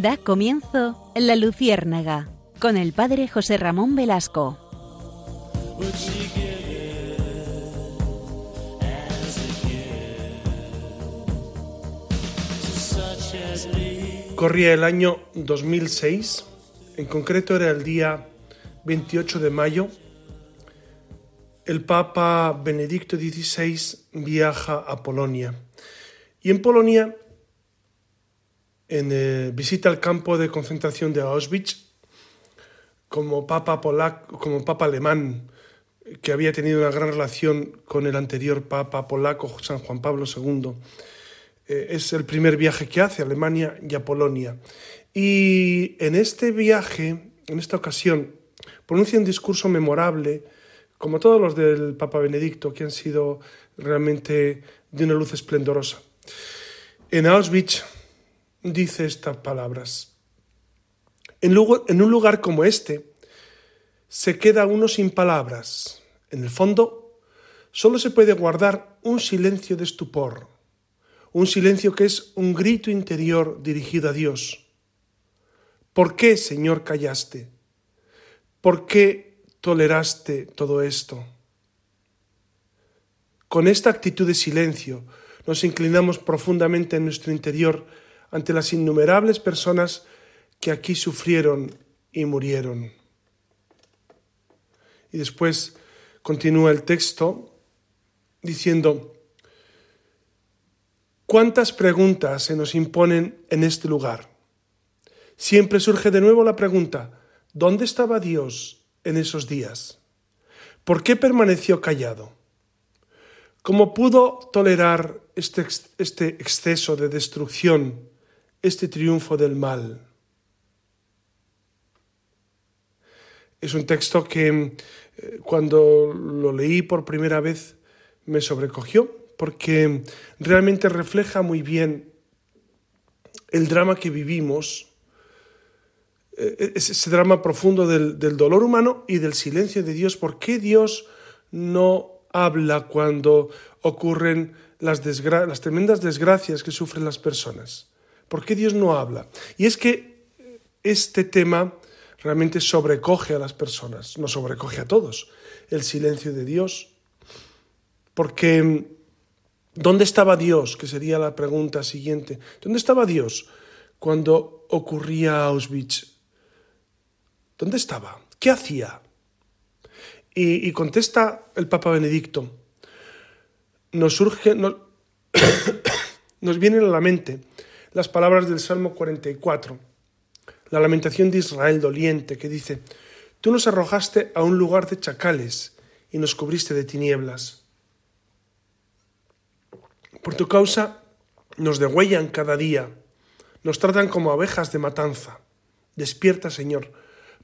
Da comienzo La Luciérnaga con el padre José Ramón Velasco. Corría el año 2006, en concreto era el día 28 de mayo. El Papa Benedicto XVI viaja a Polonia y en Polonia en, eh, visita el campo de concentración de Auschwitz como papa polaco, como papa alemán, que había tenido una gran relación con el anterior papa polaco, San Juan Pablo II. Eh, es el primer viaje que hace a Alemania y a Polonia. Y en este viaje, en esta ocasión, pronuncia un discurso memorable, como todos los del Papa Benedicto, que han sido realmente de una luz esplendorosa. En Auschwitz dice estas palabras. En, un lugar como este, se queda uno sin palabras. En el fondo, solo se puede guardar un silencio de estupor, un silencio que es un grito interior dirigido a Dios. ¿Por qué, Señor, callaste? ¿Por qué toleraste todo esto? Con esta actitud de silencio nos inclinamos profundamente en nuestro interior ante las innumerables personas que aquí sufrieron y murieron. Y después continúa el texto diciendo, ¿cuántas preguntas se nos imponen en este lugar? Siempre surge de nuevo la pregunta, ¿dónde estaba Dios en esos días? ¿Por qué permaneció callado? ¿Cómo pudo tolerar este, este exceso de destrucción este triunfo del mal. Es un texto que eh, cuando lo leí por primera vez me sobrecogió porque realmente refleja muy bien el drama que vivimos, eh, ese drama profundo del, dolor humano y del silencio de Dios. ¿Por qué Dios no habla cuando ocurren las, las tremendas desgracias que sufren las personas? ¿Por qué Dios no habla? Y es que este tema realmente sobrecoge a las personas, no sobrecoge a todos, el silencio de Dios. Porque ¿dónde estaba Dios? Que sería la pregunta siguiente. ¿Dónde estaba Dios cuando ocurría Auschwitz? ¿Dónde estaba? ¿Qué hacía? Y, contesta el Papa Benedicto. Nos surge, nos, nos viene a la mente las palabras del Salmo 44, la lamentación de Israel doliente, que dice, Tú nos arrojaste a un lugar de chacales y nos cubriste de tinieblas. Por tu causa nos degüellan cada día, nos tratan como abejas de matanza. Despierta, Señor,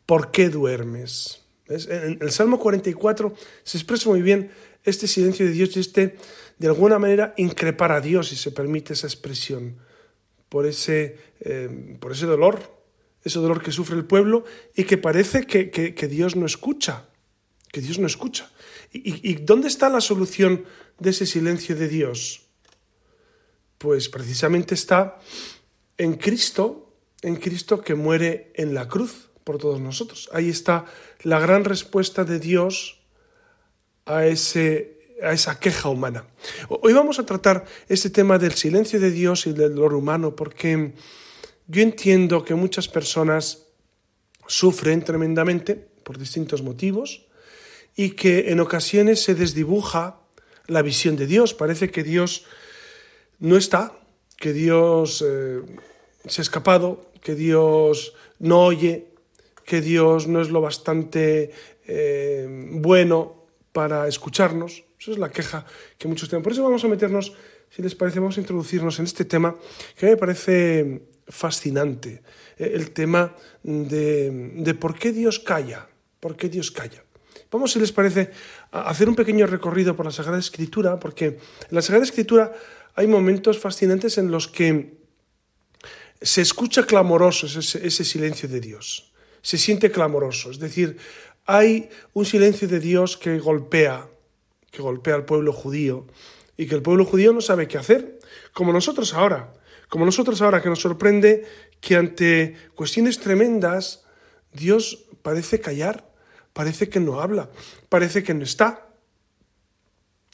¿por qué duermes? En el Salmo 44 se expresa muy bien este silencio de Dios y este, de alguna manera, increpar a Dios, si se permite esa expresión por ese, eh, por ese dolor, ese dolor que sufre el pueblo y que parece que, Dios no escucha, que Dios no escucha. ¿Y, ¿Y dónde está la solución de ese silencio de Dios? Pues precisamente está en Cristo, en Cristo que muere en la cruz por todos nosotros. Ahí está la gran respuesta de Dios a ese a esa queja humana. Hoy vamos a tratar este tema del silencio de Dios y del dolor humano porque yo entiendo que muchas personas sufren tremendamente por distintos motivos y que en ocasiones se desdibuja la visión de Dios. Parece que Dios no está, que Dios eh, se ha escapado, que Dios no oye, que Dios no es lo bastante eh, bueno para escucharnos. Esa es la queja que muchos tienen. Por eso vamos a meternos, si les parece, vamos a introducirnos en este tema que me parece fascinante, eh, el tema de, por qué Dios calla, por qué Dios calla. Vamos, si les parece, a hacer un pequeño recorrido por la Sagrada Escritura, porque en la Sagrada Escritura hay momentos fascinantes en los que se escucha clamoroso ese silencio de Dios, se siente clamoroso, es decir, hay un silencio de Dios que golpea, que golpea al pueblo judío y que el pueblo judío no sabe qué hacer, como nosotros ahora, como nosotros ahora que nos sorprende que ante cuestiones tremendas Dios parece callar, parece que no habla, parece que no está.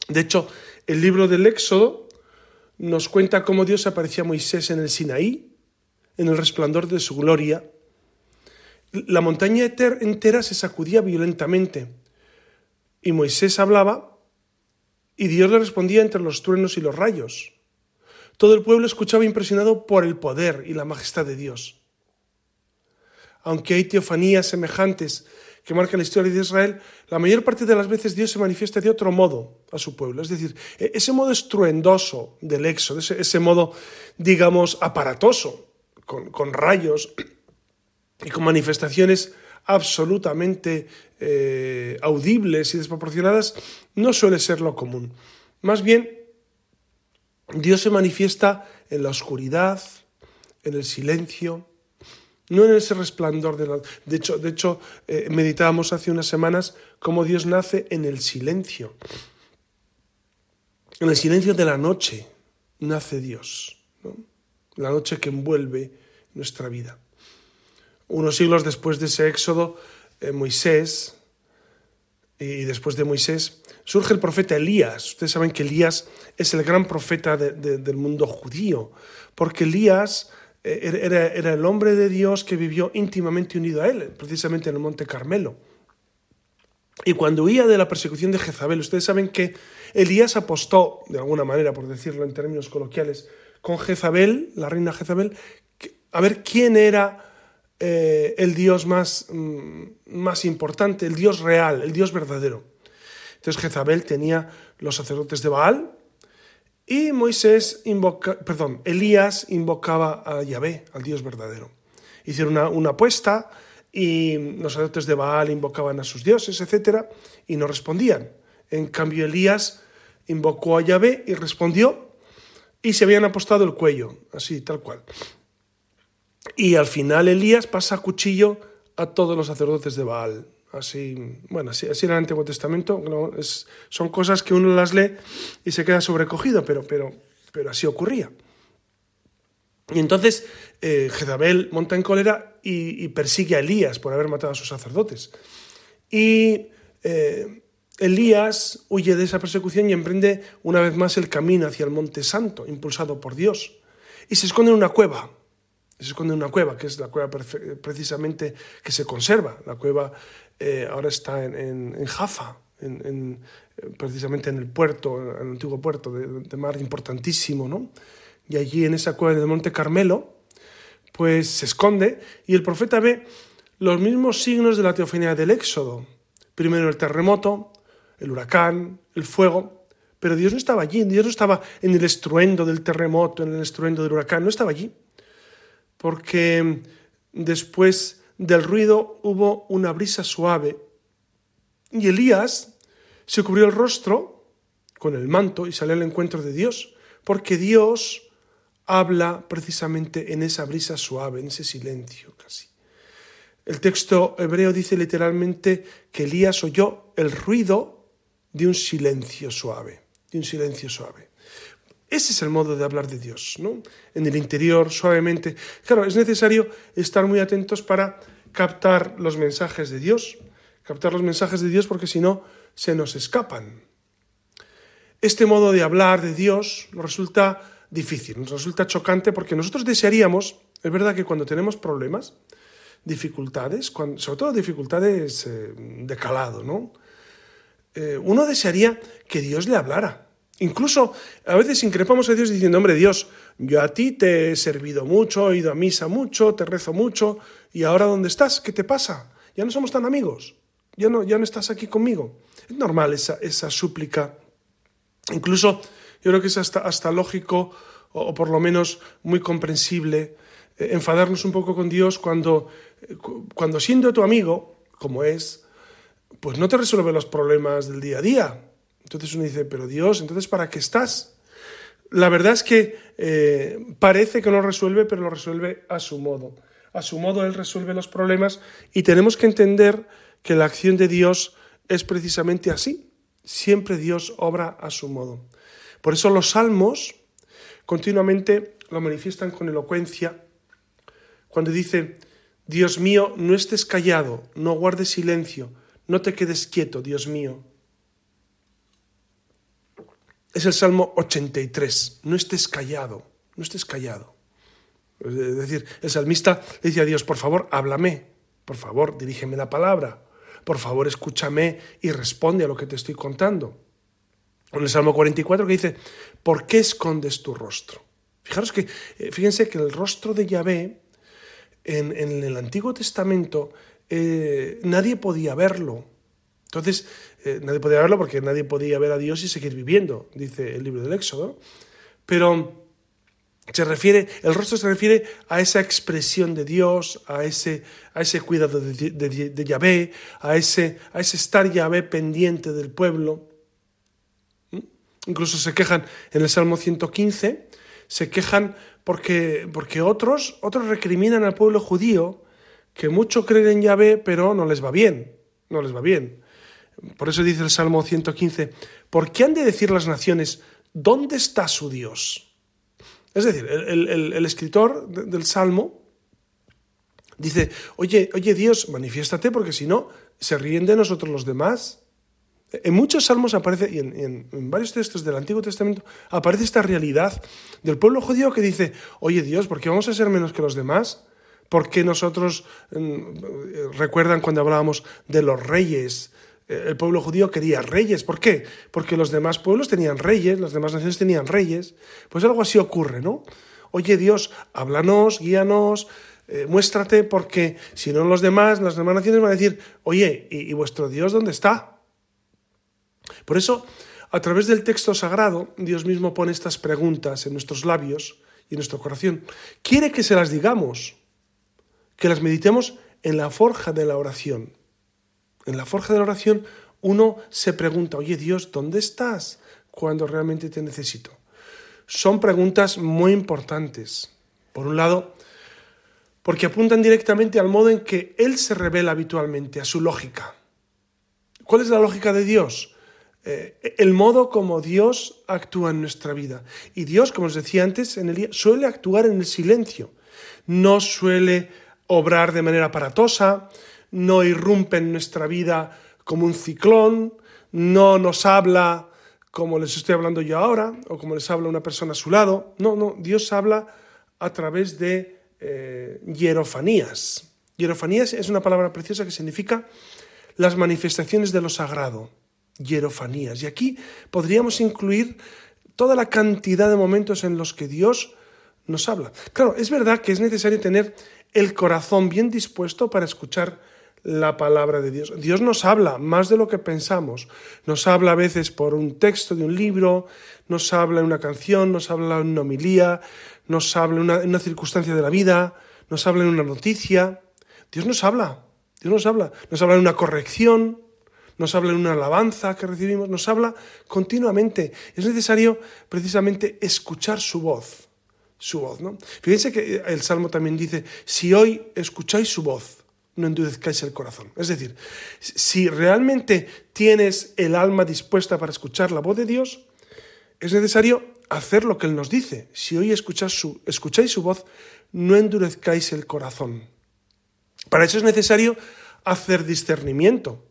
De hecho, el libro del Éxodo nos cuenta cómo Dios aparecía a Moisés en el Sinaí, en el resplandor de su gloria. La montaña entera se sacudía violentamente y Moisés hablaba y Dios le respondía entre los truenos y los rayos. Todo el pueblo escuchaba impresionado por el poder y la majestad de Dios. Aunque hay teofanías semejantes que marcan la historia de Israel, la mayor parte de las veces Dios se manifiesta de otro modo a su pueblo. Es decir, e-, ese modo estruendoso del éxodo, ese, modo, digamos, aparatoso, con, con, rayos y con manifestaciones absolutamente eh, audibles y desproporcionadas, no suele ser lo común. Más bien, Dios se manifiesta en la oscuridad, en el silencio, no en ese resplandor de la... De hecho, de hecho eh, meditábamos hace unas semanas cómo Dios nace en el silencio. En el silencio de la noche nace Dios, la noche que envuelve nuestra vida. Unos siglos después de ese éxodo, eh, Moisés, y después de Moisés, surge el profeta Elías. Ustedes saben que Elías es el gran profeta del mundo judío, porque Elías eh, era, era, el hombre de Dios que vivió íntimamente unido a él, precisamente en el Monte Carmelo. Y cuando huía de la persecución de Jezabel, ustedes saben que Elías apostó, de alguna manera, por decirlo en términos coloquiales, con Jezabel, la reina Jezabel, a ver quién era eh, el Dios más, mm, más importante, el Dios real, el Dios verdadero. Entonces Jezabel tenía los sacerdotes de Baal y Moisés Elías invocaba a Yahvé, al Dios verdadero. Hicieron una, apuesta y los sacerdotes de Baal invocaban a sus dioses, etc., y no respondían. En cambio, Elías invocó a Yahvé y respondió, y se habían apostado el cuello, así, tal cual. Y al final Elías pasa a cuchillo a todos los sacerdotes de Baal. Así, bueno, así, así el Antiguo Testamento. son cosas que uno las lee y se queda sobrecogido, pero, pero, pero así ocurría. Y entonces eh, Jezabel monta en cólera y, persigue a Elías por haber matado a sus sacerdotes. Y eh, Elías huye de esa persecución y emprende una vez más el camino hacia el Monte Santo, impulsado por Dios. Y se esconde en una cueva se esconde en una cueva, que es la cueva precisamente que se conserva. La cueva eh, ahora está en, Jaffa, en, precisamente en el puerto, en el antiguo puerto de, mar importantísimo, ¿no? Y allí en esa cueva del Monte Carmelo, pues se esconde y el profeta ve los mismos signos de la teofanía del Éxodo. Primero el terremoto, el huracán, el fuego, pero Dios no estaba allí, Dios no estaba en el estruendo del terremoto, en el estruendo del huracán, no estaba allí porque después del ruido hubo una brisa suave y Elías se cubrió el rostro con el manto y salió al encuentro de Dios, porque Dios habla precisamente en esa brisa suave, en ese silencio casi. El texto hebreo dice literalmente que Elías oyó el ruido de un silencio suave, de un silencio suave. Ese es el modo de hablar de Dios, ¿no? En el interior, suavemente. Claro, es necesario estar muy atentos para captar los mensajes de Dios, captar los mensajes de Dios porque si no, se nos escapan. Este modo de hablar de Dios nos resulta difícil, nos resulta chocante porque nosotros desearíamos, es verdad que cuando tenemos problemas, dificultades, sobre todo dificultades eh, de calado, ¿no? Eh, uno desearía que Dios le hablara, Incluso a veces increpamos a Dios diciendo, hombre, Dios, yo a ti te he servido mucho, he ido a misa mucho, te rezo mucho, y ahora ¿dónde estás? ¿Qué te pasa? Ya no somos tan amigos, ya no, ya no estás aquí conmigo. Es normal esa, esa súplica. Incluso yo creo que es hasta, hasta lógico, o, por lo menos muy comprensible, eh, enfadarnos un poco con Dios cuando, eh, cuando siendo tu amigo, como es, pues no te resuelve los problemas del día a día entonces uno dice, pero Dios, entonces ¿para qué estás? La verdad es que eh, parece que no resuelve, pero lo resuelve a su modo. A su modo Él resuelve los problemas y tenemos que entender que la acción de Dios es precisamente así. Siempre Dios obra a su modo. Por eso los salmos continuamente lo manifiestan con elocuencia, cuando dice, Dios mío, no estés callado, no guardes silencio, no te quedes quieto, Dios mío. Es el Salmo 83, no estés callado, no estés callado. Es decir, el salmista le dice a Dios, por favor, háblame, por favor, dirígeme la palabra, por favor, escúchame y responde a lo que te estoy contando. En el Salmo 44 que dice, ¿por qué escondes tu rostro? Fijaros que, eh, fíjense que el rostro de Yahvé en, el Antiguo Testamento eh, nadie podía verlo. Entonces, eh, nadie podía verlo porque nadie podía ver a Dios y seguir viviendo, dice el libro del Éxodo. Pero se refiere, el rostro se refiere a esa expresión de Dios, a ese, a ese cuidado de, Yahvé, a ese, a ese estar Yahvé pendiente del pueblo. ¿Mm? Incluso se quejan en el Salmo 115, se quejan porque, porque otros, otros recriminan al pueblo judío que mucho creen en Yahvé, pero no les va bien, no les va bien. Por eso dice el Salmo 115, ¿por qué han de decir las naciones, ¿dónde está su Dios? Es decir, el, escritor del Salmo dice, oye, oye Dios, manifiéstate porque si no, se ríen de nosotros los demás. En muchos salmos aparece, y en, varios textos del Antiguo Testamento, aparece esta realidad del pueblo judío que dice, oye Dios, ¿por qué vamos a ser menos que los demás? ¿Por qué nosotros, mm, recuerdan cuando hablábamos de los reyes, el pueblo judío quería reyes. ¿Por qué? Porque los demás pueblos tenían reyes, las demás naciones tenían reyes. Pues algo así ocurre, ¿no? Oye Dios, háblanos, guíanos, eh, muéstrate, porque si no los demás, las demás naciones van a decir, oye, ¿y, vuestro Dios dónde está? Por eso, a través del texto sagrado, Dios mismo pone estas preguntas en nuestros labios y en nuestro corazón. Quiere que se las digamos, que las meditemos en la forja de la oración. En la forja de la oración uno se pregunta, oye Dios, ¿dónde estás cuando realmente te necesito? Son preguntas muy importantes. Por un lado, porque apuntan directamente al modo en que Él se revela habitualmente, a su lógica. ¿Cuál es la lógica de Dios? Eh, el modo como Dios actúa en nuestra vida. Y Dios, como os decía antes, en el suele actuar en el silencio. No suele obrar de manera aparatosa, no irrumpe en nuestra vida como un ciclón, no nos habla como les estoy hablando yo ahora, o como les habla una persona a su lado. No, no, Dios habla a través de eh, hierofanías. Hierofanías es una palabra preciosa que significa las manifestaciones de lo sagrado. Hierofanías. Y aquí podríamos incluir toda la cantidad de momentos en los que Dios nos habla. Claro, es verdad que es necesario tener el corazón bien dispuesto para escuchar la palabra de Dios. Dios nos habla más de lo que pensamos. Nos habla a veces por un texto de un libro, nos habla en una canción, nos habla en una homilía, nos habla en una, circunstancia de la vida, nos habla en una noticia. Dios nos habla, Dios nos habla, nos habla en una corrección, nos habla en una alabanza que recibimos, nos habla continuamente. Es necesario precisamente escuchar su voz, su voz, ¿no? Fíjense que el Salmo también dice, si hoy escucháis su voz, no endurezcáis el corazón. Es decir, si realmente tienes el alma dispuesta para escuchar la voz de Dios, es necesario hacer lo que Él nos dice. Si hoy escucháis su, voz, no endurezcáis el corazón. Para eso es necesario hacer discernimiento.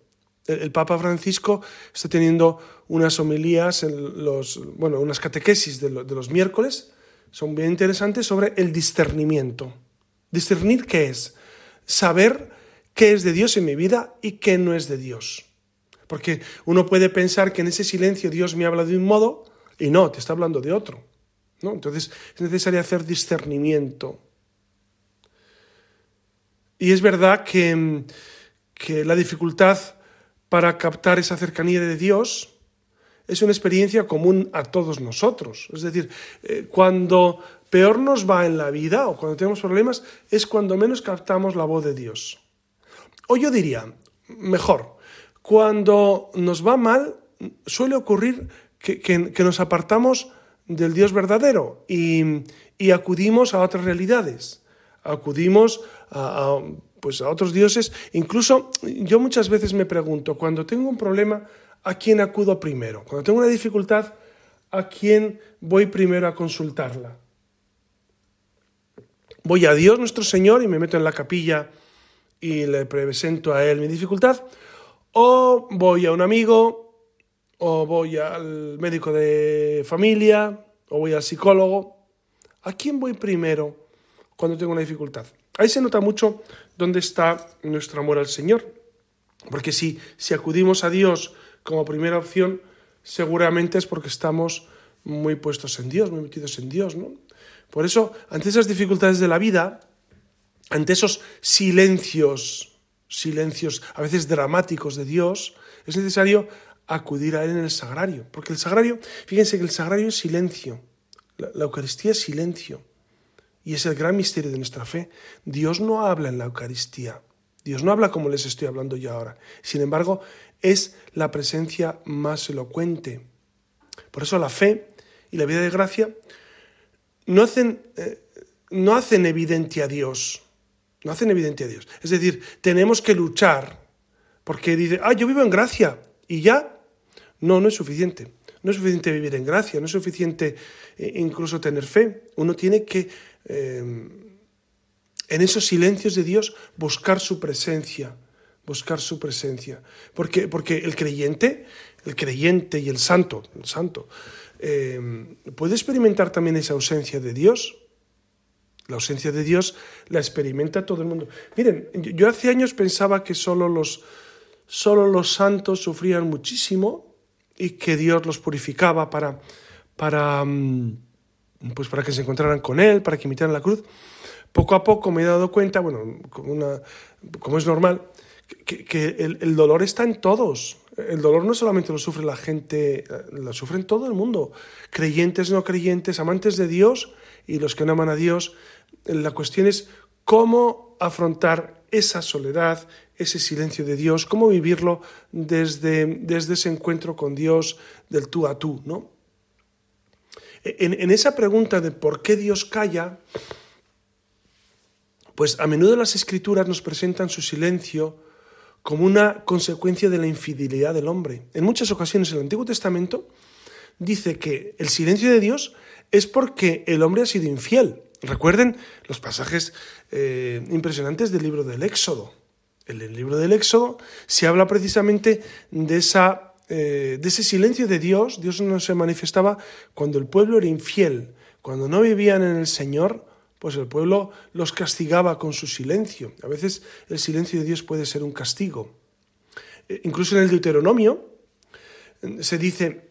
El, Papa Francisco está teniendo unas homilías, en los, bueno, unas catequesis de, de los miércoles, son bien interesantes sobre el discernimiento. ¿Discernir qué es? Saber qué es de Dios en mi vida y qué no es de Dios. Porque uno puede pensar que en ese silencio Dios me habla de un modo y no, te está hablando de otro. ¿no? Entonces es necesario hacer discernimiento. Y es verdad que, que la dificultad para captar esa cercanía de Dios es una experiencia común a todos nosotros. Es decir, eh, cuando peor nos va en la vida o cuando tenemos problemas es cuando menos captamos la voz de Dios. O yo diría, mejor, cuando nos va mal suele ocurrir que, nos apartamos del Dios verdadero y, acudimos a otras realidades, acudimos a, pues a otros dioses. Incluso yo muchas veces me pregunto, cuando tengo un problema, ¿a quién acudo primero? Cuando tengo una dificultad, ¿a quién voy primero a consultarla? Voy a Dios nuestro Señor y me meto en la capilla y le presento a Él mi dificultad, o voy a un amigo, o voy al médico de familia, o voy al psicólogo. ¿A quién voy primero cuando tengo una dificultad? Ahí se nota mucho dónde está nuestro amor al Señor. Porque si, si acudimos a Dios como primera opción, seguramente es porque estamos muy puestos en Dios, muy metidos en Dios, ¿no? Por eso, ante esas dificultades de la vida, ante esos silencios, silencios a veces dramáticos de Dios, es necesario acudir a Él en el sagrario. Porque el sagrario, fíjense que el sagrario es silencio, la, la Eucaristía es silencio. Y es el gran misterio de nuestra fe. Dios no habla en la Eucaristía. Dios no habla como les estoy hablando yo ahora. Sin embargo, es la presencia más elocuente. Por eso la fe y la vida de gracia no hacen, eh, no hacen evidente a Dios. No hacen evidente a Dios. Es decir, tenemos que luchar porque dice, ah, yo vivo en gracia y ya. No, no es suficiente. No es suficiente vivir en gracia, no es suficiente eh, incluso tener fe. Uno tiene que, eh, en esos silencios de Dios, buscar su presencia, buscar su presencia. Porque, porque el creyente, el creyente y el santo, el santo, eh, puede experimentar también esa ausencia de Dios. La ausencia de Dios la experimenta todo el mundo. Miren, yo hace años pensaba que solo los, solo los santos sufrían muchísimo y que Dios los purificaba para, para, mm, pues para que se encontraran con Él, para que imitaran la cruz. Poco a poco me he dado cuenta, bueno, como, es normal, que, el, el, dolor está en todos. El dolor no solamente lo sufre la gente, lo sufren todo el mundo. Creyentes, no creyentes, amantes de Dios y los que no aman a Dios. La cuestión es cómo afrontar esa soledad, ese silencio de Dios, cómo vivirlo desde, desde ese encuentro con Dios del tú a tú, ¿no? En, en, esa pregunta de por qué Dios calla, pues a menudo las escrituras nos presentan su silencio como una consecuencia de la infidelidad del hombre. En muchas ocasiones el Antiguo Testamento dice que el silencio de Dios es porque el hombre ha sido infiel. Recuerden los pasajes eh, impresionantes del libro del Éxodo. En el libro del Éxodo se habla precisamente de, esa, eh, de ese silencio de Dios. Dios no se manifestaba cuando el pueblo era infiel, cuando no vivían en el Señor, pues el pueblo los castigaba con su silencio. A veces el silencio de Dios puede ser un castigo. Eh, incluso en el Deuteronomio se dice,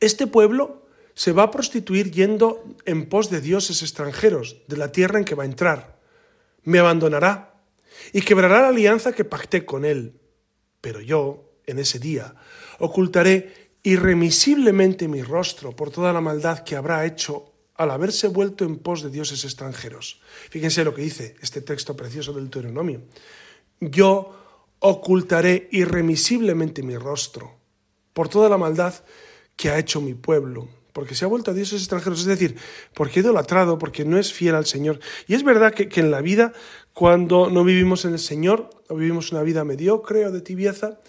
este pueblo se va a prostituir yendo en pos de dioses extranjeros, de la tierra en que va a entrar. Me abandonará y quebrará la alianza que pacté con él. Pero yo, en ese día, ocultaré irremisiblemente mi rostro por toda la maldad que habrá hecho al haberse vuelto en pos de dioses extranjeros. Fíjense lo que dice este texto precioso del Deuteronomio. Yo ocultaré irremisiblemente mi rostro por toda la maldad que ha hecho mi pueblo, porque se ha vuelto a dioses extranjeros, es decir, porque ha idolatrado, porque no es fiel al Señor. Y es verdad que, que en la vida, cuando no vivimos en el Señor, o vivimos una vida mediocre o de tibieza,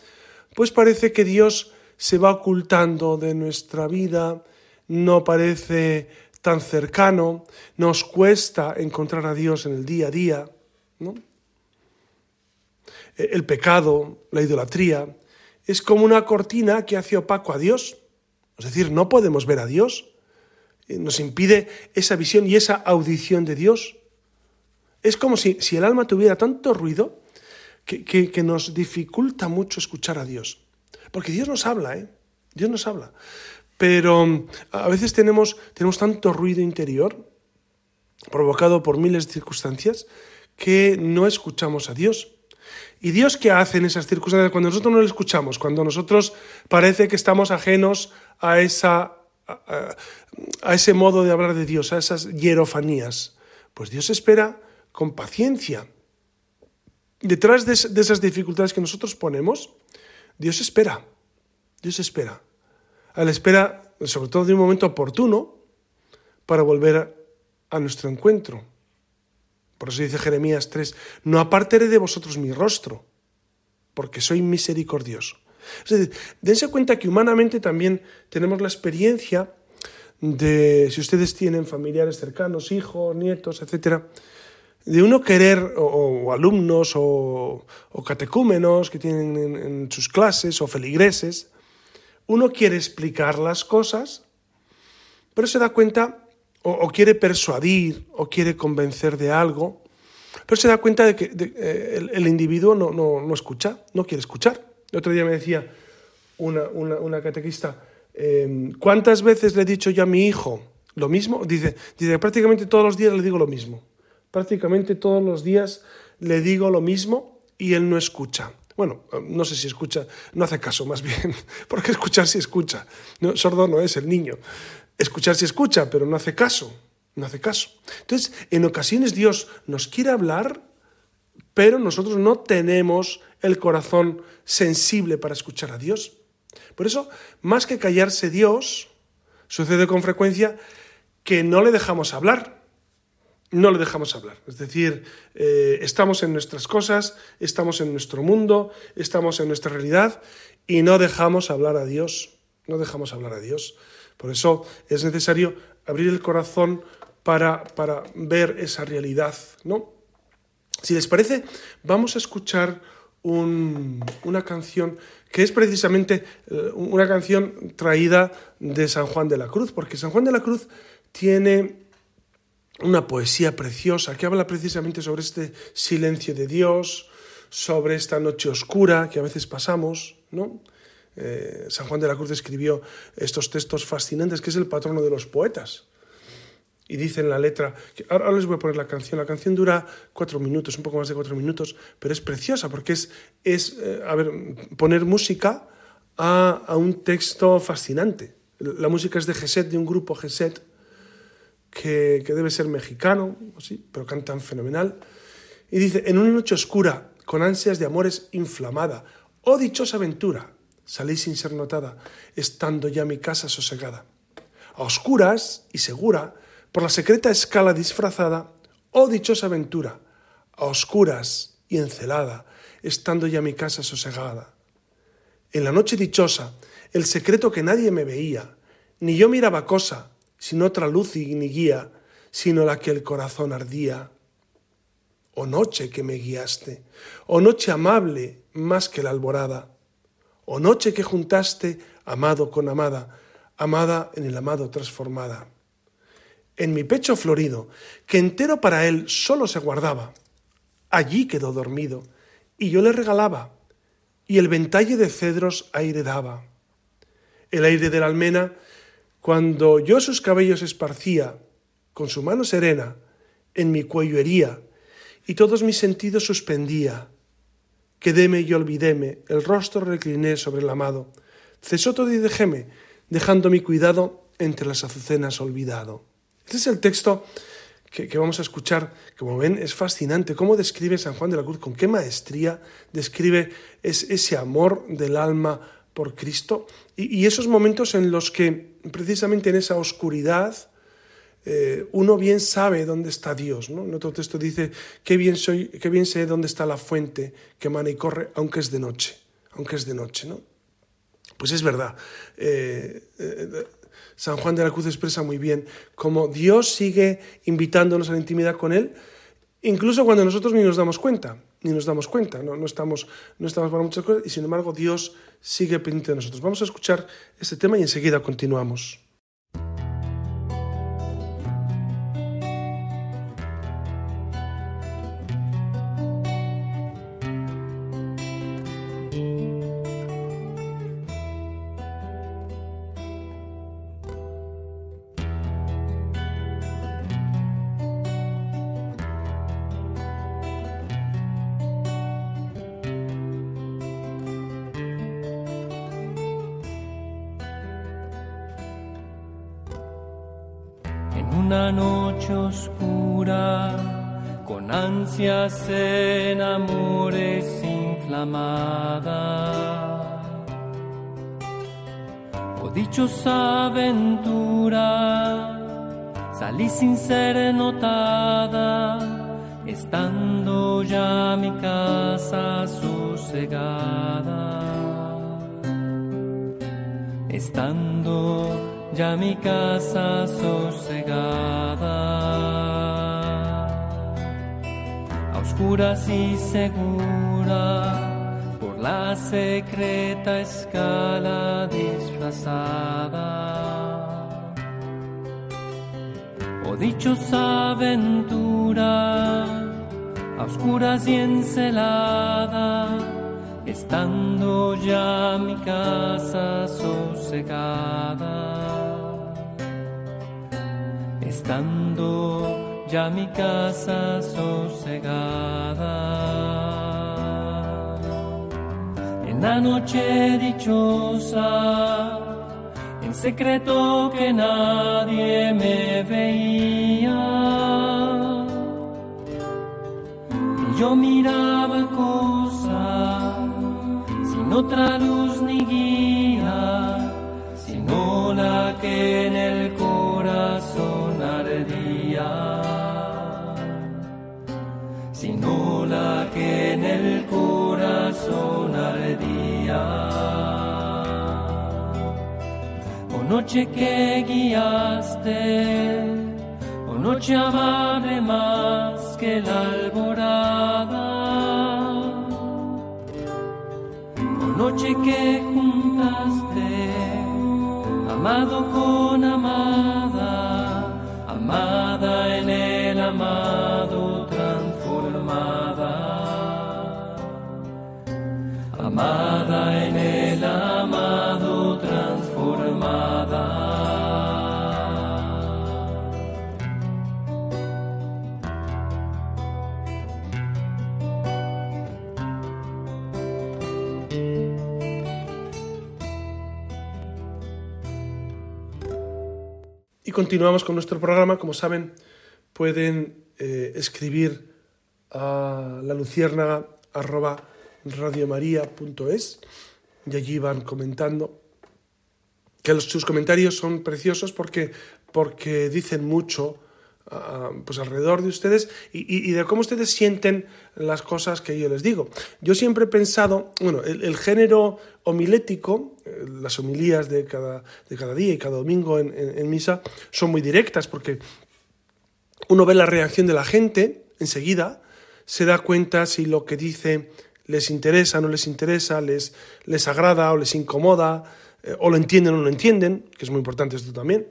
pues parece que Dios se va ocultando de nuestra vida, no parece tan cercano, nos cuesta encontrar a Dios en el día a día, ¿no? El pecado, la idolatría, es como una cortina que hace opaco a Dios. Es decir, no podemos ver a Dios. Nos impide esa visión y esa audición de Dios. Es como si, si el alma tuviera tanto ruido que, que, que, nos dificulta mucho escuchar a Dios. Porque Dios nos habla, ¿eh? Dios nos habla pero mm, a veces tenemos, tenemos tanto ruido interior provocado por miles de circunstancias que no escuchamos a Dios. ¿Y Dios qué hace en esas circunstancias cuando nosotros no le escuchamos? Cuando nosotros parece que estamos ajenos a, esa, a, a ese modo de hablar de Dios, a esas hierofanías. Pues Dios espera con paciencia. Detrás de, de esas dificultades que nosotros ponemos, Dios espera. Dios espera a la espera, sobre todo de un momento oportuno, para volver a nuestro encuentro. Por eso dice Jeremías 3, no apartaré de vosotros mi rostro, porque soy misericordioso. Dense cuenta que humanamente también tenemos la experiencia de si ustedes tienen familiares cercanos, hijos, nietos, etcétera, de uno querer, o, alumnos, o, catecúmenos que tienen en, sus clases, o feligreses, uno quiere explicar las cosas, pero se da cuenta, o, quiere persuadir, o quiere convencer de algo, pero se da cuenta de que eh, el, individuo no, no, escucha, no quiere escuchar. El otro día me decía una, una, catequista, em, ¿cuántas veces le he dicho yo a mi hijo lo mismo? Dice, dice, prácticamente todos los días le digo lo mismo prácticamente todos los días le digo lo mismo y él no escucha. Bueno, no sé si escucha, no hace caso más bien, porque escuchar si escucha. No, sordo no es el niño. Escuchar si escucha, pero no hace caso, no hace caso. Entonces, en ocasiones Dios nos quiere hablar, pero nosotros no tenemos el corazón sensible para escuchar a Dios. Por eso, más que callarse Dios, sucede con frecuencia que no le dejamos hablar no le dejamos hablar. Es decir, eh, estamos en nuestras cosas, estamos en nuestro mundo, estamos en nuestra realidad y no dejamos hablar a Dios. No dejamos hablar a Dios. Por eso es necesario abrir el corazón para, para ver esa realidad. ¿no? Si les parece, vamos a escuchar una canción que es precisamente eh, una canción traída de San Juan de la Cruz, porque San Juan de la Cruz tiene una poesía preciosa que habla precisamente sobre este silencio de Dios, sobre esta noche oscura que a veces pasamos, ¿no? Eh, San Juan de la Cruz escribió estos textos fascinantes, que es el patrono de los poetas. Y dice en la letra, ahora, les voy a poner la canción, la canción dura cuatro minutos, un poco más de cuatro minutos, pero es preciosa porque es, es eh, a ver, poner música a, a, un texto fascinante. La música es de Geset, de un grupo Geset, que, debe ser mexicano, sí, pero cantan fenomenal. Y dice, en una noche oscura, con ansias de amores inflamada, oh dichosa aventura, salí sin ser notada, estando ya mi casa sosegada. A oscuras y segura, por la secreta escala disfrazada, oh dichosa aventura, a oscuras y encelada, estando ya mi casa sosegada. En la noche dichosa, el secreto que nadie me veía, ni yo miraba cosa, sin otra luz ni guía, sino la que el corazón ardía. Oh noche que me guiaste, oh noche amable más que la alborada, oh noche que juntaste amado con amada, amada en el amado transformada. En mi pecho florido, que entero para él solo se guardaba, allí quedó dormido, y yo le regalaba, y el ventalle de cedros aire daba. El aire de la almena cuando yo sus cabellos esparcía, con su mano serena, en mi cuello hería, y todos mis sentidos suspendía. Quedéme y olvidéme, el rostro recliné sobre el amado. Cesó todo y dejéme, dejando mi cuidado entre las azucenas olvidado. Este es el texto que, vamos a escuchar, como ven, es fascinante. Cómo describe San Juan de la Cruz, con qué maestría describe ese amor del alma por Cristo y, esos momentos en los que precisamente en esa oscuridad eh, uno bien sabe dónde está Dios. ¿no? En otro texto dice, qué bien, soy, qué bien sé dónde está la fuente que emana y corre, aunque es de noche, aunque es de noche. ¿no? Pues es verdad. Eh, eh, San Juan de la Cruz expresa muy bien cómo Dios sigue invitándonos a la intimidad con Él, incluso cuando nosotros ni nos damos cuenta ni nos damos cuenta, no, no, estamos, no estamos para muchas cosas y sin embargo Dios sigue pendiente de nosotros. Vamos a escuchar este tema y enseguida continuamos. Estando ya mi casa sosegada, a oscuras y segura, por la secreta escala disfrazada. Oh dichosa aventura, a oscuras y encelada, estando ya mi casa sosegada estando ya mi casa sosegada. En la noche dichosa, en secreto que nadie me veía. Y yo miraba sin otra luz ni guía, sino la que en el corazón sino la que en el corazón ardía. Oh noche que guiaste, oh noche amable más que la alborada. Noche que juntaste, amado con amada amada en el amado transformada, amada en Y continuamos con nuestro programa. Como saben, pueden eh, escribir a la luciérnaga arroba radiomaria.es y allí van comentando que sus comentarios son preciosos porque, porque dicen mucho pues alrededor de ustedes y, de cómo ustedes sienten las cosas que yo les digo. Yo siempre he pensado, bueno, el, género homilético, eh, las homilías de cada, de cada día y cada domingo en, misa, son muy directas porque uno ve la reacción de la gente enseguida, se da cuenta si lo que dice les interesa, no les interesa, les, les agrada o les incomoda, eh, o lo entienden o no lo entienden, que es muy importante esto también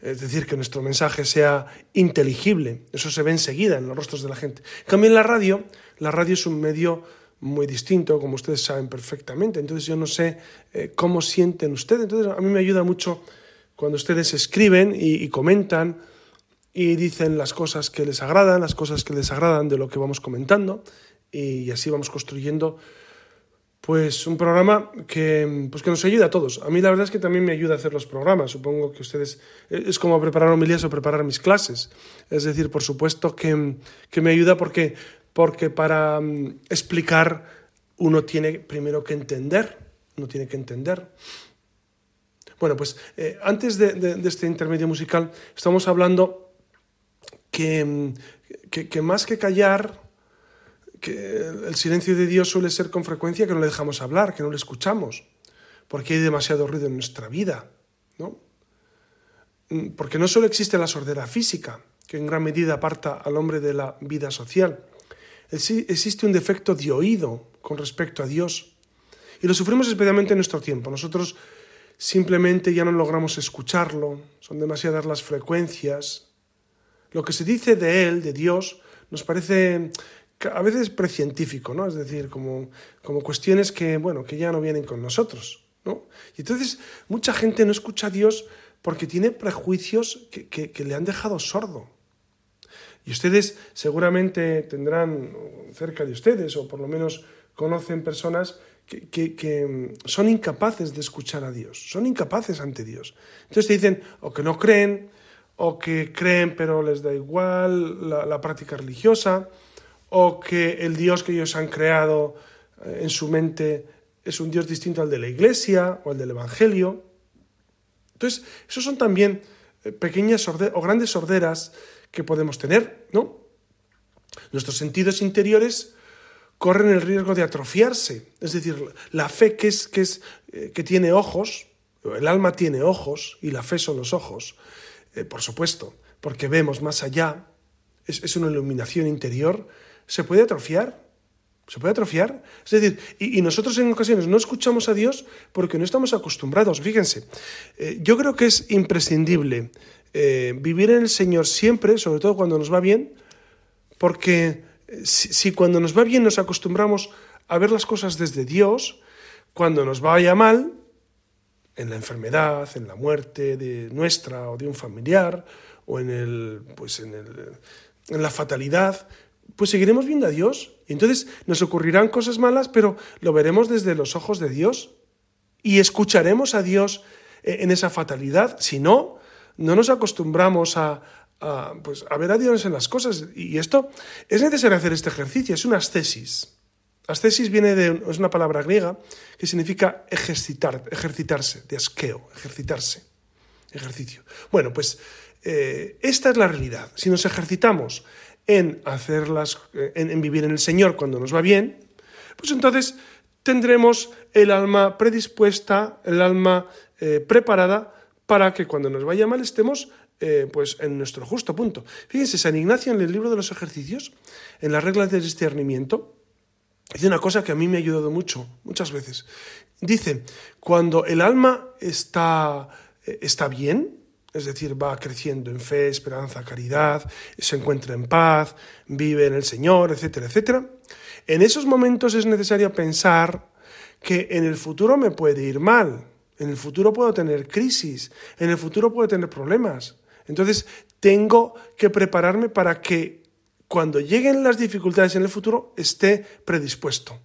es decir, que nuestro mensaje sea inteligible. Eso se ve enseguida en los rostros de la gente. También la radio, la radio es un medio muy distinto, como ustedes saben perfectamente. Entonces yo no sé eh, cómo sienten ustedes. Entonces a mí me ayuda mucho cuando ustedes escriben y, comentan y dicen las cosas que les agradan, las cosas que les agradan de lo que vamos comentando y así vamos construyendo pues un programa que, pues que nos ayuda a todos. A mí la verdad es que también me ayuda a hacer los programas. Supongo que ustedes... Es como preparar homilías o preparar mis clases. Es decir, por supuesto que, que me ayuda porque, porque para um, explicar uno tiene primero que entender. Uno tiene que entender. Bueno, pues eh, antes de, este intermedio musical estamos hablando que, que, que más que callar que el silencio de Dios suele ser con frecuencia que no le dejamos hablar, que no le escuchamos, porque hay demasiado ruido en nuestra vida, ¿no? Mm, porque no solo existe la sordera física, que en gran medida aparta al hombre de la vida social, existe un defecto de oído con respecto a Dios. Y lo sufrimos especialmente en nuestro tiempo. Nosotros simplemente ya no logramos escucharlo, son demasiadas las frecuencias. Lo que se dice de Él, de Dios, nos parece a veces precientífico, ¿no? Es decir, como, como cuestiones que, bueno, que ya no vienen con nosotros, ¿no? Y entonces mucha gente no escucha a Dios porque tiene prejuicios que, que, le han dejado sordo. Y ustedes seguramente tendrán cerca de ustedes, o por lo menos conocen personas que, que, son incapaces de escuchar a Dios, son incapaces ante Dios. Entonces te dicen o que no creen, o que creen pero les da igual la, la práctica religiosa, o que el Dios que ellos han creado eh, en su mente es un Dios distinto al de la Iglesia o al del Evangelio. Entonces, esos son también eh, pequeñas o grandes sorderas que podemos tener, ¿no? Nuestros sentidos interiores corren el riesgo de atrofiarse, es decir, la fe que, es, que, es, eh, que tiene ojos, El alma tiene ojos y la fe son los ojos, por supuesto, porque vemos más allá, es, es, una iluminación interior, se puede atrofiar, se puede atrofiar. Es decir, y, nosotros en ocasiones no escuchamos a Dios porque no estamos acostumbrados. Fíjense, eh, yo creo que es imprescindible eh, vivir en el Señor siempre, sobre todo cuando nos va bien, porque si, si cuando nos va bien nos acostumbramos a ver las cosas desde Dios, cuando nos vaya mal, en la enfermedad, en la muerte de nuestra o de un familiar, o en, el, pues en, el, en la fatalidad, pues seguiremos viendo a Dios. Entonces nos ocurrirán cosas malas, pero lo veremos desde los ojos de Dios. Y escucharemos a Dios en esa fatalidad. Si no, no nos acostumbramos a, a, pues, a ver a Dios en las cosas. Y esto es necesario hacer este ejercicio, es una ascesis. Ascesis viene de es una palabra griega que significa ejercitar, ejercitarse, de asqueo, ejercitarse, ejercicio. Bueno, pues eh, esta es la realidad. Si nos ejercitamos en hacerlas, en, en vivir en el Señor cuando nos va bien, pues entonces tendremos el alma predispuesta, el alma eh, preparada para que cuando nos vaya mal estemos eh, pues en nuestro justo punto. Fíjense, San Ignacio en el libro de los ejercicios, en las reglas del discernimiento, dice una cosa que a mí me ha ayudado mucho, muchas veces. Dice, cuando el alma está, eh, está bien, es decir, va creciendo en fe, esperanza, caridad, se encuentra en paz, vive en el Señor, etcétera, etcétera, en esos momentos es necesario pensar que en el futuro me puede ir mal, en el futuro puedo tener crisis, en el futuro puedo tener problemas. Entonces, tengo que prepararme para que cuando lleguen las dificultades en el futuro esté predispuesto.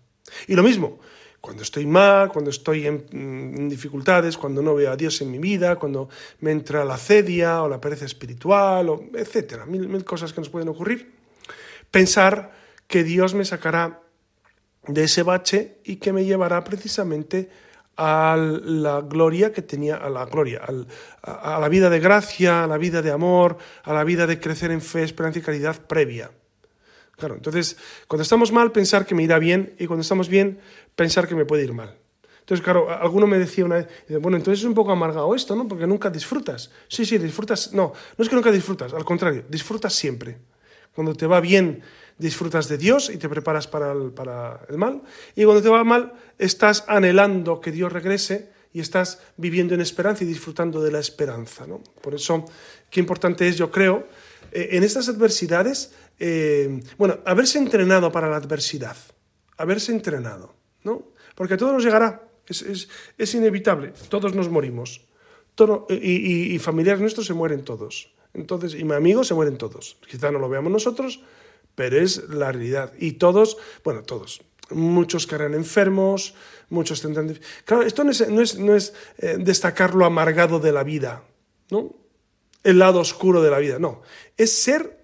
Y lo mismo, cuando estoy mal, cuando estoy en, en, dificultades, cuando no veo a Dios en mi vida, cuando me entra la cedia o la pereza espiritual, o etcétera, mil, mil cosas que nos pueden ocurrir, pensar que Dios me sacará de ese bache y que me llevará precisamente a la gloria que tenía, a la gloria, a, a, la vida de gracia, a la vida de amor, a la vida de crecer en fe, esperanza y caridad previa. Claro, entonces, cuando estamos mal, pensar que me irá bien, y cuando estamos bien, pensar que me puede ir mal. Entonces, claro, alguno me decía una vez, bueno, entonces es un poco amargado esto, ¿no? Porque nunca disfrutas. Sí, sí, disfrutas. No, no es que nunca disfrutas, al contrario, disfrutas siempre. Cuando te va bien, disfrutas de Dios y te preparas para el, mal. Y cuando te va mal, estás anhelando que Dios regrese y estás viviendo en esperanza y disfrutando de la esperanza. ¿no? Por eso, qué importante es, yo creo, eh, en estas adversidades, eh, bueno, haberse entrenado para la adversidad, haberse entrenado, ¿no? Porque a todos nos llegará, es, es, es inevitable, todos nos morimos. Todo, y, familiares nuestros se mueren todos. Entonces, y amigos se mueren todos. Quizá no lo veamos nosotros, pero es la realidad. Y todos, bueno, todos, muchos caerán enfermos, muchos tendrán... Claro, esto no es, no es, no es eh, destacar lo amargado de la vida, ¿no? El lado oscuro de la vida, no. Es ser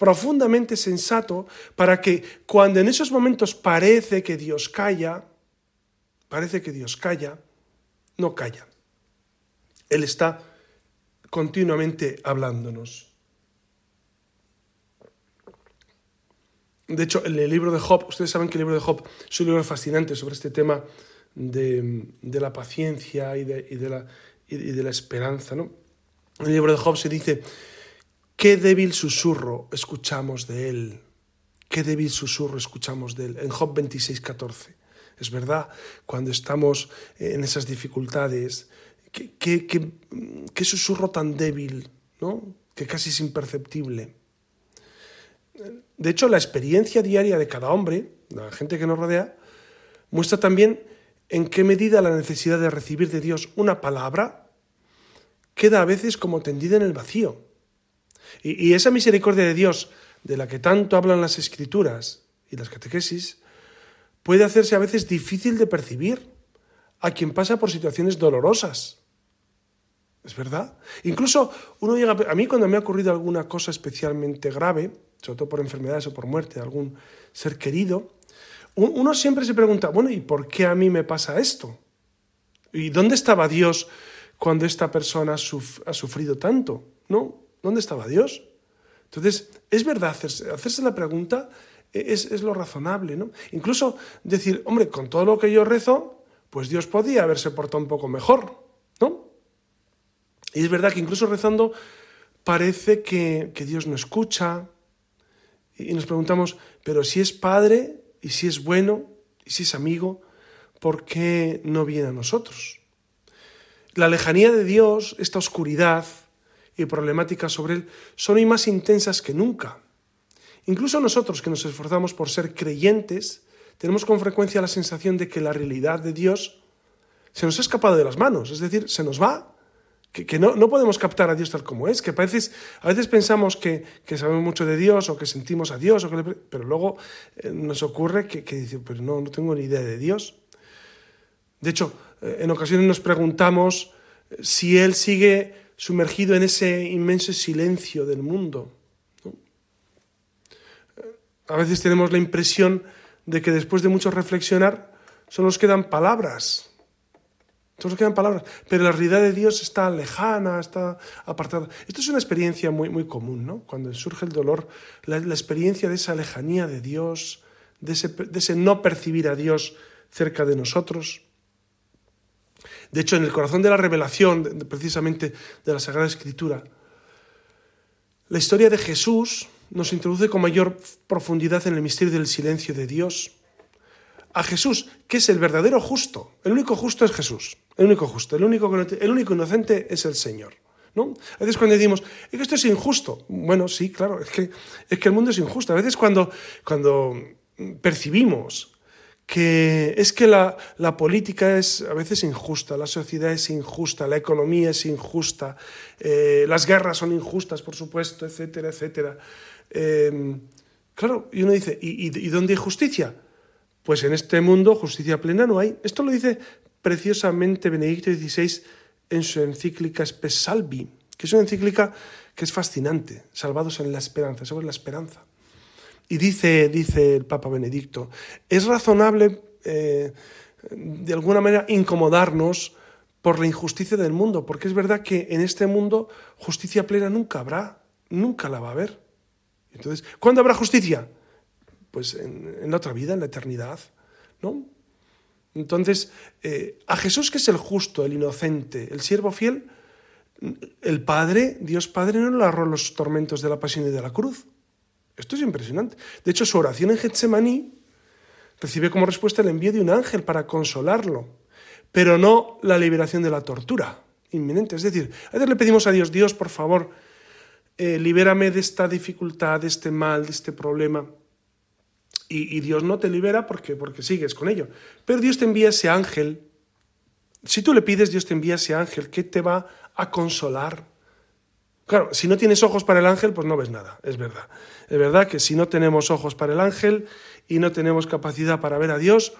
profundamente sensato para que cuando en esos momentos parece que Dios calla, parece que Dios calla, no calla. Él está continuamente hablándonos. De hecho, en el libro de Job, ustedes saben que el libro de Job es un libro fascinante sobre este tema de, de la paciencia y de, y de, la, y de la esperanza. ¿no? En el libro de Job se dice, qué débil susurro escuchamos de él, qué débil susurro escuchamos de él. En Job 26, 14. Es verdad, cuando estamos en esas dificultades, qué, qué, qué, qué susurro tan débil, ¿no? que casi es imperceptible. De hecho, la experiencia diaria de cada hombre, la gente que nos rodea, muestra también en qué medida la necesidad de recibir de Dios una palabra queda a veces como tendida en el vacío. Y, esa misericordia de Dios, de la que tanto hablan las escrituras y las catequesis, puede hacerse a veces difícil de percibir a quien pasa por situaciones dolorosas. ¿Es verdad? Incluso uno llega... A mí cuando me ha ocurrido alguna cosa especialmente grave, sobre todo por enfermedades o por muerte de algún ser querido, uno siempre se pregunta, bueno, ¿y por qué a mí me pasa esto? ¿Y dónde estaba Dios cuando esta persona ha sufrido tanto? ¿No? ¿Dónde estaba Dios? Entonces, es verdad, hacerse, la pregunta es, es, lo razonable, ¿no? Incluso decir, hombre, con todo lo que yo rezo, pues Dios podía haberse portado un poco mejor, ¿no? Y es verdad que incluso rezando parece que, que Dios no escucha y nos preguntamos, pero si es Padre y si es bueno y si es amigo, ¿por qué no viene a nosotros? La lejanía de Dios, esta oscuridad y problemáticas sobre Él son hoy más intensas que nunca. Incluso nosotros que nos esforzamos por ser creyentes, tenemos con frecuencia la sensación de que la realidad de Dios se nos ha escapado de las manos, es decir, se nos va, que, no, no, podemos captar a Dios tal como es, que a veces, a veces pensamos que, que sabemos mucho de Dios o que sentimos a Dios, o que pero luego eh, nos ocurre que, que dice, pero no, no tengo ni idea de Dios. De hecho, eh, en ocasiones nos preguntamos eh, si Él sigue sumergido en ese inmenso silencio del mundo. A veces tenemos la impresión de que después de mucho reflexionar solo nos quedan palabras. Solo nos quedan palabras, pero la realidad de Dios está lejana, está apartada. Esto es una experiencia muy, muy común, ¿no? Cuando surge el dolor, la, experiencia de esa lejanía de Dios, de ese, de ese no percibir a Dios cerca de nosotros. De hecho, en el corazón de la revelación, precisamente de la Sagrada Escritura, la historia de Jesús nos introduce con mayor profundidad en el misterio del silencio de Dios. A Jesús, que es el verdadero justo. El único justo es Jesús. El único justo. El único, el único inocente es el Señor. ¿no? A veces cuando decimos, es que esto es injusto. Bueno, sí, claro, es que, es que el mundo es injusto. A veces cuando, cuando percibimos que es que la, política es a veces injusta, la sociedad es injusta, la economía es injusta, eh, las guerras son injustas, por supuesto, etcétera, etcétera. Em, claro, y uno dice, ¿y, dónde hay justicia? Pues en este mundo justicia plena no hay. Esto lo dice preciosamente Benedicto XVI en su encíclica Salvi, que es una encíclica que es fascinante, salvados en la esperanza, sobre la esperanza. Y dice, dice el Papa Benedicto, es razonable eh, de alguna manera incomodarnos por la injusticia del mundo, porque es verdad que en este mundo justicia plena nunca habrá, nunca la va a haber. Entonces, ¿cuándo habrá justicia? Pues en, la otra vida, en la eternidad, ¿no? Entonces, eh, a Jesús que es el justo, el inocente, el siervo fiel, el Padre, Dios Padre, no le ahorró los tormentos de la pasión y de la cruz. Esto es impresionante. De hecho, su oración en Getsemaní recibe como respuesta el envío de un ángel para consolarlo, pero no la liberación de la tortura inminente. Es decir, a veces le pedimos a Dios, Dios, por favor, eh, libérame de esta dificultad, de este mal, de este problema. Y, Dios no te libera porque, porque sigues con ello. Pero Dios te envía ese ángel. Si tú le pides, Dios te envía ese ángel que te va a consolar, Claro, si no tienes ojos para el ángel, pues no ves nada, es verdad. Es verdad que si no tenemos ojos para el ángel y no tenemos capacidad para ver a Dios,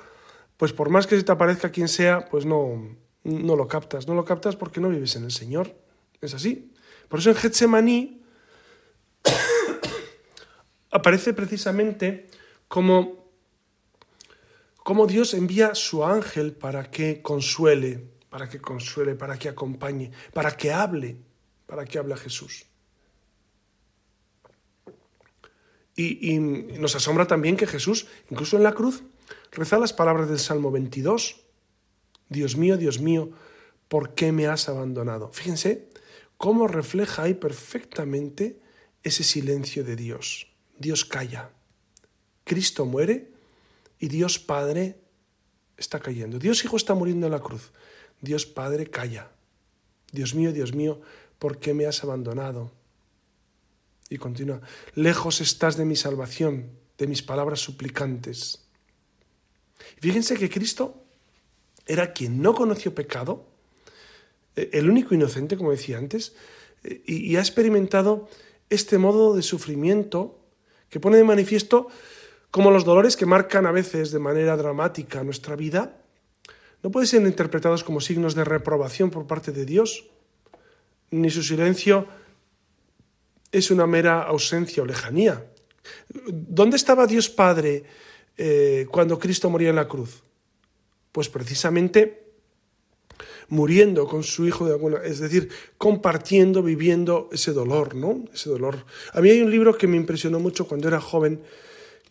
pues por más que se te aparezca quien sea, pues no, no lo captas. No lo captas porque no vives en el Señor. Es así. Por eso en Getsemaní aparece precisamente como, como Dios envía su ángel para que consuele, para que consuele, para que acompañe, para que hable para que habla Jesús. Y, nos asombra también que Jesús, incluso en la cruz, reza las palabras del Salmo 22. Dios mío, Dios mío, ¿por qué me has abandonado? Fíjense cómo refleja ahí perfectamente ese silencio de Dios. Dios calla. Cristo muere y Dios Padre está cayendo. Dios Hijo está muriendo en la cruz. Dios Padre calla. Dios mío, Dios mío, ¿por qué me has abandonado? Y continúa, lejos estás de mi salvación, de mis palabras suplicantes. Fíjense que Cristo era quien no conoció pecado, eh, el único inocente, como decía antes, eh, y, ha experimentado este modo de sufrimiento que pone de manifiesto como los dolores que marcan a veces de manera dramática nuestra vida no pueden ser interpretados como signos de reprobación por parte de Dios, ni su silencio es una mera ausencia o lejanía. ¿Dónde estaba Dios Padre eh, cuando Cristo moría en la cruz? Pues precisamente muriendo con su hijo de alguna, es decir, compartiendo, viviendo ese dolor, ¿no? Ese dolor. A mí hay un libro que me impresionó mucho cuando era joven,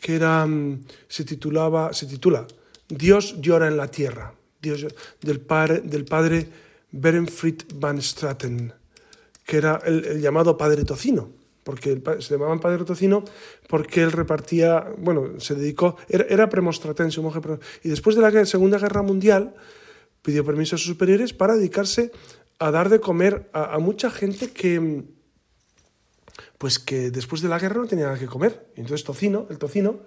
que era, mm, se titulaba, se titula Dios llora en la tierra. Dios del padre, del padre Berenfried van Straten, que era el, llamado padre tocino, porque se llamaban padre tocino porque él repartía, bueno, se dedicó, era, era premostratense, un monje, y después de la Segunda Guerra Mundial pidió permiso a sus superiores para dedicarse a dar de comer a, mucha gente que, pues que después de la guerra no tenía nada que comer. Entonces tocino, el tocino,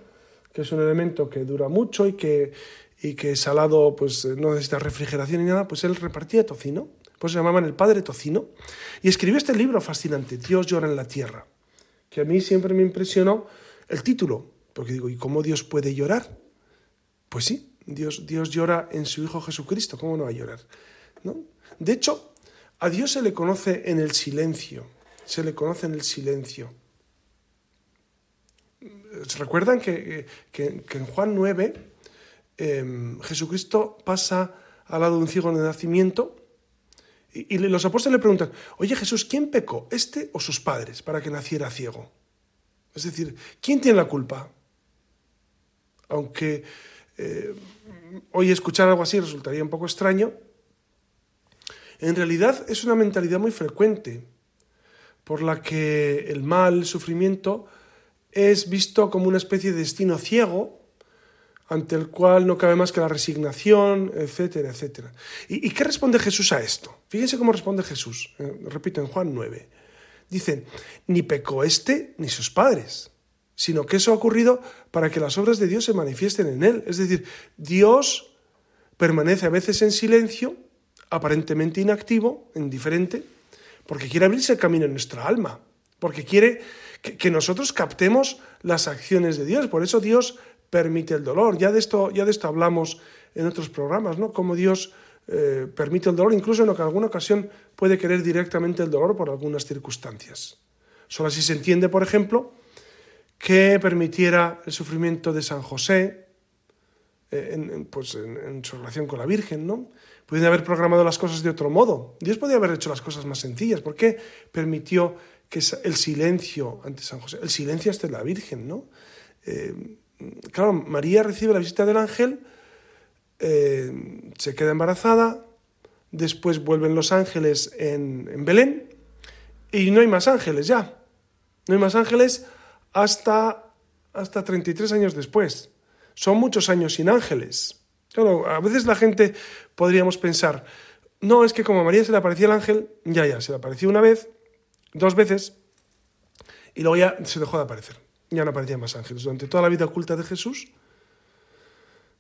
que es un elemento que dura mucho y que y que salado pues no necesita refrigeración ni nada, pues él repartía tocino, pues se llamaban el padre tocino, y escribió este libro fascinante, Dios llora en la tierra, que a mí siempre me impresionó el título, porque digo, ¿y cómo Dios puede llorar? Pues sí, Dios, Dios llora en su Hijo Jesucristo, ¿cómo no va a llorar? ¿No? De hecho, a Dios se le conoce en el silencio, se le conoce en el silencio. ¿Se recuerdan que, que, en Juan 9 Em, Jesucristo pasa al lado de un ciego de nacimiento y, los apóstoles le preguntan, oye Jesús, ¿quién pecó, este o sus padres, para que naciera ciego? Es decir, ¿quién tiene la culpa? Aunque eh, hoy escuchar algo así resultaría un poco extraño, en realidad es una mentalidad muy frecuente por la que el mal, el sufrimiento, es visto como una especie de destino ciego ante el cual no cabe más que la resignación, etcétera, etcétera. ¿Y, qué responde Jesús a esto? Fíjense cómo responde Jesús, eh, repito, en Juan 9. Dice, ni pecó este ni sus padres, sino que eso ha ocurrido para que las obras de Dios se manifiesten en él. Es decir, Dios permanece a veces en silencio, aparentemente inactivo, indiferente, porque quiere abrirse el camino en nuestra alma, porque quiere que nosotros captemos las acciones de Dios. Por eso Dios permite el dolor. Ya de esto, ya de esto hablamos en otros programas, ¿no? Cómo Dios eh, permite el dolor, incluso en alguna ocasión puede querer directamente el dolor por algunas circunstancias. Solo así se entiende, por ejemplo, que permitiera el sufrimiento de San José eh, en, pues en, su relación con la Virgen, ¿no? Podría haber programado las cosas de otro modo. Dios podía haber hecho las cosas más sencillas. ¿Por qué permitió que el silencio ante San José, el silencio ante la Virgen, ¿no? Eh, claro, María recibe la visita del ángel, eh, se queda embarazada, después vuelven los ángeles en, Belén y no hay más ángeles ya. No hay más ángeles hasta, hasta 33 años después. Son muchos años sin ángeles. Claro, a veces la gente podríamos pensar, no, es que como a María se le aparecía el ángel, ya, ya, se le apareció una vez, dos veces, y luego ya se dejó de aparecer ya no aparecían más ángeles. Durante toda la vida oculta de Jesús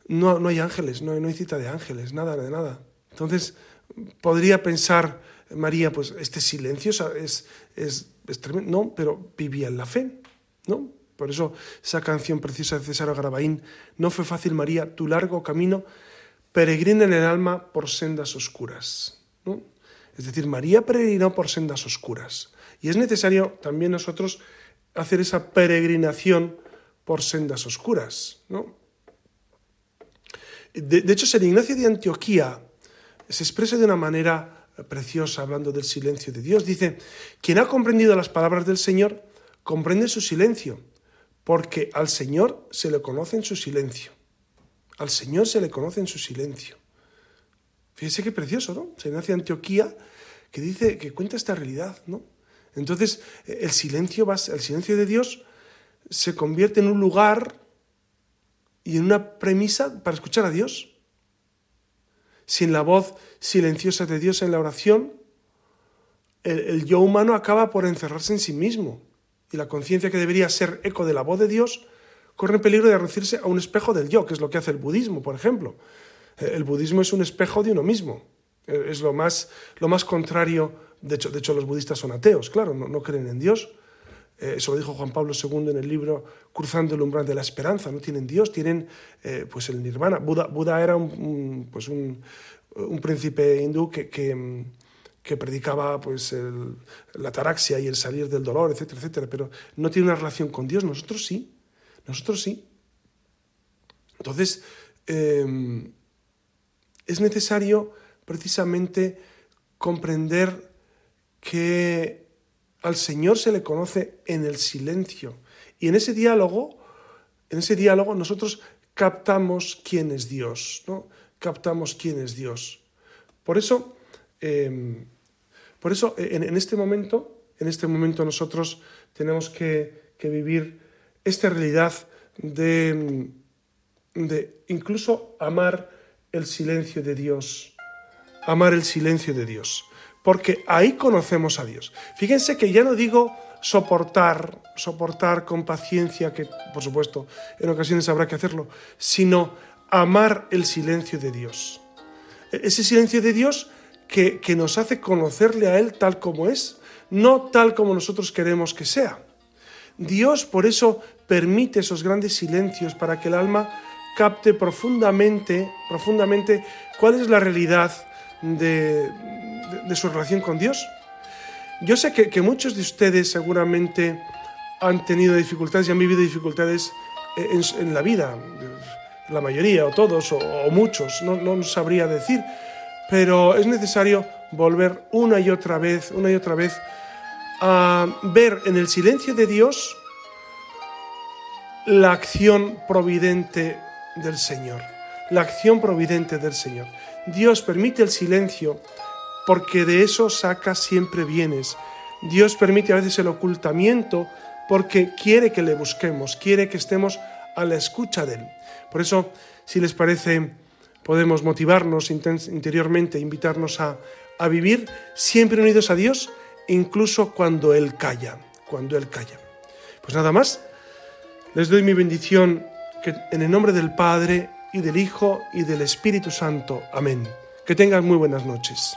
no, no hay ángeles, no, no hay cita de ángeles, nada, de nada. Entonces, podría pensar María, pues este silencio es, es, es tremendo. No, pero vivía en la fe, ¿no? Por eso esa canción preciosa de César Garabaín, no fue fácil María, tu largo camino peregrina en el alma por sendas oscuras. ¿no? Es decir, María peregrinó por sendas oscuras. Y es necesario también nosotros hacer esa peregrinación por sendas oscuras. ¿no? De, hecho, San Ignacio de Antioquía se expresa de una manera preciosa hablando del silencio de Dios. Dice, quien ha comprendido las palabras del Señor, comprende su silencio, porque al Señor se le conoce en su silencio. Al Señor se le conoce en su silencio. Fíjese qué precioso, ¿no? San Ignacio de Antioquía que dice, que cuenta esta realidad, ¿no? Entonces, el silencio, el silencio de Dios se convierte en un lugar y en una premisa para escuchar a Dios. Sin la voz silenciosa de Dios en la oración, el, yo humano acaba por encerrarse en sí mismo y la conciencia que debería ser eco de la voz de Dios corre peligro de reducirse a un espejo del yo, que es lo que hace el budismo, por ejemplo. El budismo es un espejo de uno mismo, es lo más, lo más contrario de hecho, de hecho, los budistas son ateos, claro, no, creen en Dios. Eh, eso lo dijo Juan Pablo II en el libro Cruzando el umbral de la esperanza. No tienen Dios, tienen eh, pues el nirvana. Buda, Buda era un, pues un, príncipe hindú que, que, predicaba pues la ataraxia y el salir del dolor, etcétera, etcétera, pero no tiene una relación con Dios. Nosotros sí, nosotros sí. Entonces, eh, es necesario precisamente comprender que al Señor se le conoce en el silencio. Y en ese diálogo, en ese diálogo nosotros captamos quién es Dios, ¿no? Captamos quién es Dios. Por eso, Em, por eso, en, este momento, en este momento nosotros tenemos que, vivir esta realidad de, de incluso amar el silencio de Dios, amar el silencio de Dios, porque ahí conocemos a Dios. Fíjense que ya no digo soportar, soportar con paciencia, que por supuesto en ocasiones habrá que hacerlo, sino amar el silencio de Dios. E-, ese silencio de Dios que, que nos hace conocerle a Él tal como es, no tal como nosotros queremos que sea. Dios por eso permite esos grandes silencios para que el alma capte profundamente, profundamente cuál es la realidad de, de su relación con Dios. Yo sé que, muchos de ustedes seguramente han tenido dificultades y han vivido dificultades en, la vida, la mayoría o todos o, muchos, no, no sabría decir, pero es necesario volver una y otra vez, una y otra vez, a ver en el silencio de Dios la acción providente del Señor, la acción providente del Señor. Dios permite el silencio porque de eso saca siempre bienes. Dios permite a veces el ocultamiento porque quiere que le busquemos, quiere que estemos a la escucha de Él. Por eso, si les parece, podemos motivarnos interiormente, invitarnos a, a vivir siempre unidos a Dios, incluso cuando Él calla, cuando Él calla. Pues nada más, les doy mi bendición que en el nombre del Padre y del Hijo y del Espíritu Santo. Amén. Que tengan muy buenas noches.